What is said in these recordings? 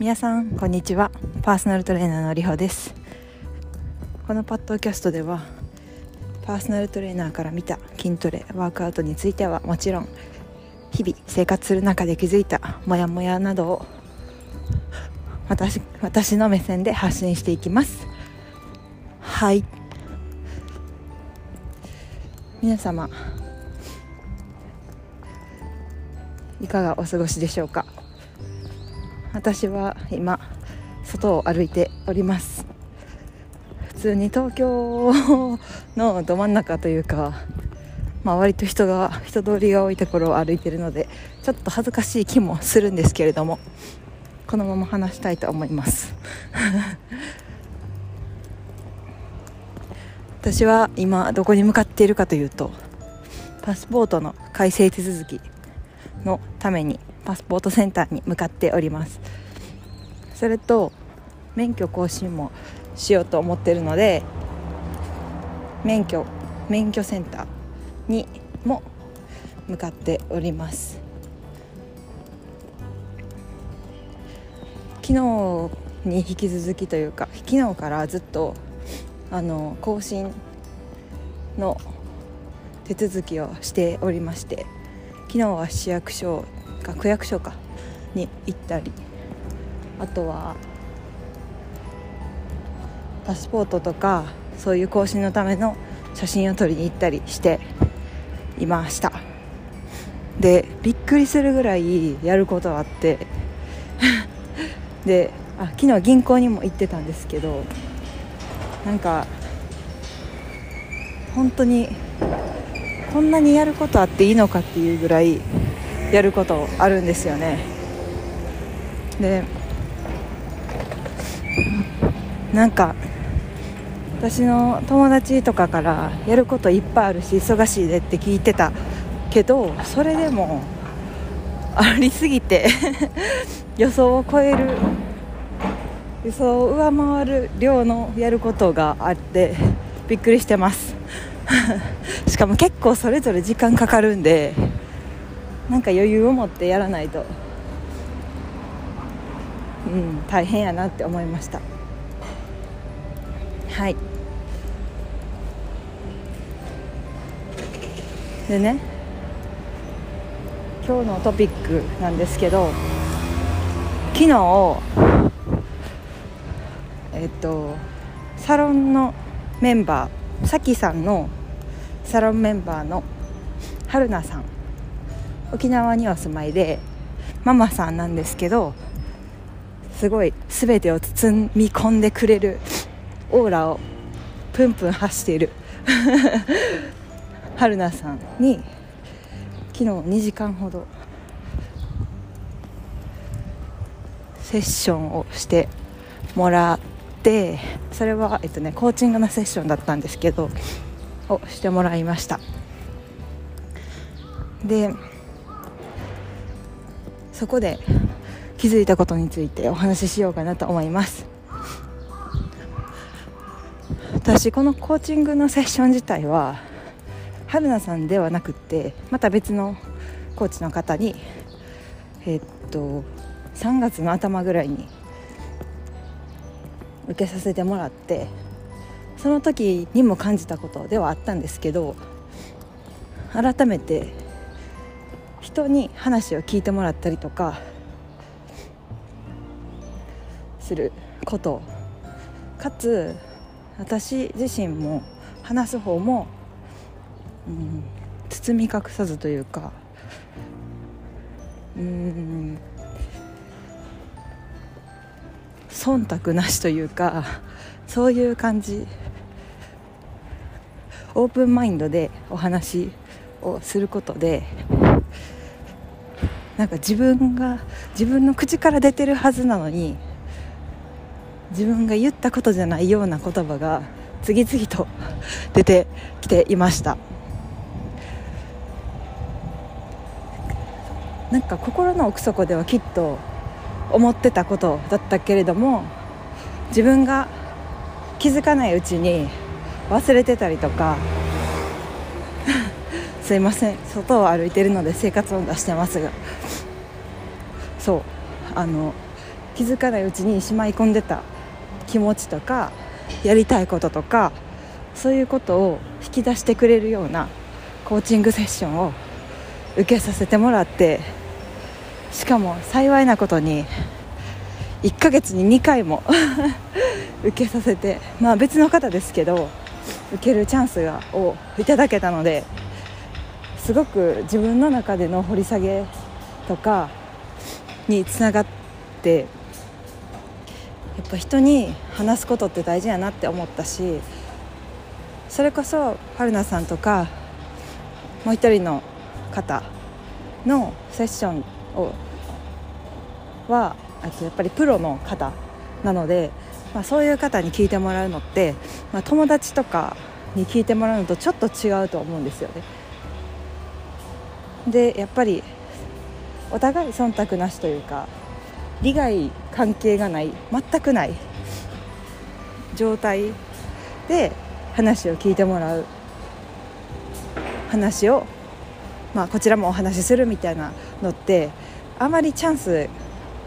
皆さんこんにちは。パーソナルトレーナーのりほです。このパッドキャストではパーソナルトレーナーから見た筋トレワークアウトについてはもちろん日々生活する中で気づいたモヤモヤなどを私私の目線で発信していきます。はい。皆様いかがお過ごしでしょうか？私は今外を歩いております。普通に東京のど真ん中というか、まあ、割と人が人通りが多いところを歩いているのでちょっと恥ずかしい気もするんですけれどもこのまま話したいと思います。私は今どこに向かっているかというとパスポートの改正手続きのためにパスポートセンターに向かっております。それと免許更新もしようと思ってるので免許免許センターにも向かっております。昨日に引き続きというか昨日からずっとあの更新の手続きをしておりまして昨日は市役所か区役所かに行ったりあとはパスポートとかそういう更新のための写真を撮りに行ったりしていました。でびっくりするぐらいやることあって であ昨日銀行にも行ってたんですけどなんか本当にこんなにやることあっていいのかっていうぐらいやることあるんですよね。でなんか私の友達とかからやることいっぱいあるし忙しいでって聞いてたけどそれでもありすぎて 予想を超える予想を上回る量のやることがあってびっくりしてます。しかも結構それぞれ時間かかるんでなんか余裕を持ってやらないと。うん大変やなって思いました。はい。でね今日のトピックなんですけど昨日えっとサロンのメンバーさきさんのサロンメンバーの春菜さん沖縄にお住まいでママさんなんですけどすごい全てを包み込んでくれるオーラをプンプン発している 春菜さんに昨日2時間ほどセッションをしてもらってそれは、えっとね、コーチングのセッションだったんですけどをしてもらいました。でそこで気づいたことについてお話ししようかなと思います。私このコーチングのセッション自体は春菜さんではなくってまた別のコーチの方にえっと3月の頭ぐらいに受けさせてもらってその時にも感じたことではあったんですけど改めて人に話を聞いてもらったりとかすること。かつ私自身も話す方も、うん、包み隠さずというかうん忖度なしというかそういう感じ。オープンマインドでお話をすることでなんか自分が自分の口から出てるはずなのに自分が言ったことじゃないような言葉が次々と出てきていました。なんか心の奥底ではきっと思ってたことだったけれども自分が気づかないうちに忘れてたりとかすいません。外を歩いてるので生活音出してますが。そう。あの気づかないうちにしまい込んでた気持ちとかやりたいこととかそういうことを引き出してくれるようなコーチングセッションを受けさせてもらってしかも幸いなことに1ヶ月に2回も 受けさせてまあ別の方ですけど受けるチャンスがをいただけたのですごく自分の中での掘り下げとかにつながってやっぱ人に話すことって大事やなって思ったしそれこそ春菜さんとかもう一人の方のセッションをはとやっぱりプロの方なので、まあ、そういう方に聞いてもらうのって、まあ、友達とかに聞いてもらうのとちょっと違うと思うんですよね。でやっぱりお互い忖度なしというか利害関係がない全くない状態で話を聞いてもらう話を、まあ、こちらもお話しするみたいなのってあまりチャンス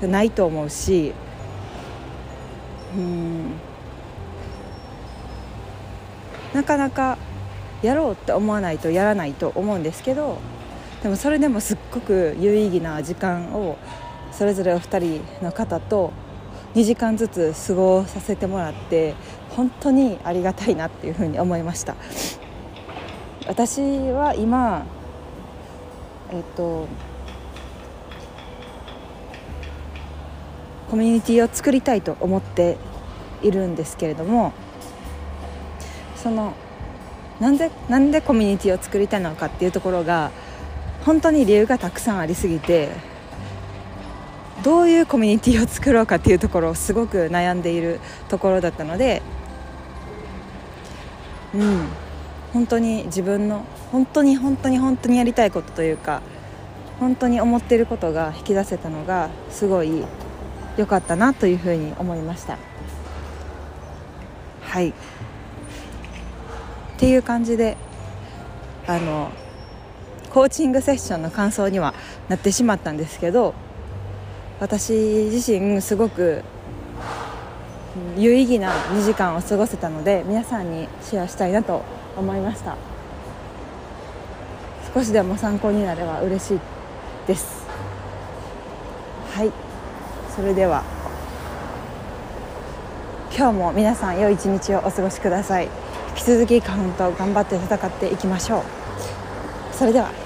ないと思うしうんなかなかやろうって思わないとやらないと思うんですけどでもそれでもすっごく有意義な時間をそれぞれお二人の方と2時間ずつ過ごさせてもらって本当にありがたいなっていうふうに思いました。私は今えっとコミュニティを作りたいと思っているんですけれどもそのなんでなんでコミュニティを作りたいのかっていうところが本当に理由がたくさんありすぎてどういうコミュニティを作ろうかっていうところをすごく悩んでいるところだったのでうん本当に自分の本当に本当に本当にやりたいことというか本当に思っていることが引き出せたのがすごい良かったなというふうに思いました。はい。っていう感じであのコーチングセッションの感想にはなってしまったんですけど私自身すごく有意義な2時間を過ごせたので皆さんにシェアしたいなと思いました。少しでも参考になれば嬉しいです。はい。それでは今日も皆さん良い一日をお過ごしください。引き続き花粉と頑張って戦っていきましょう。それでは。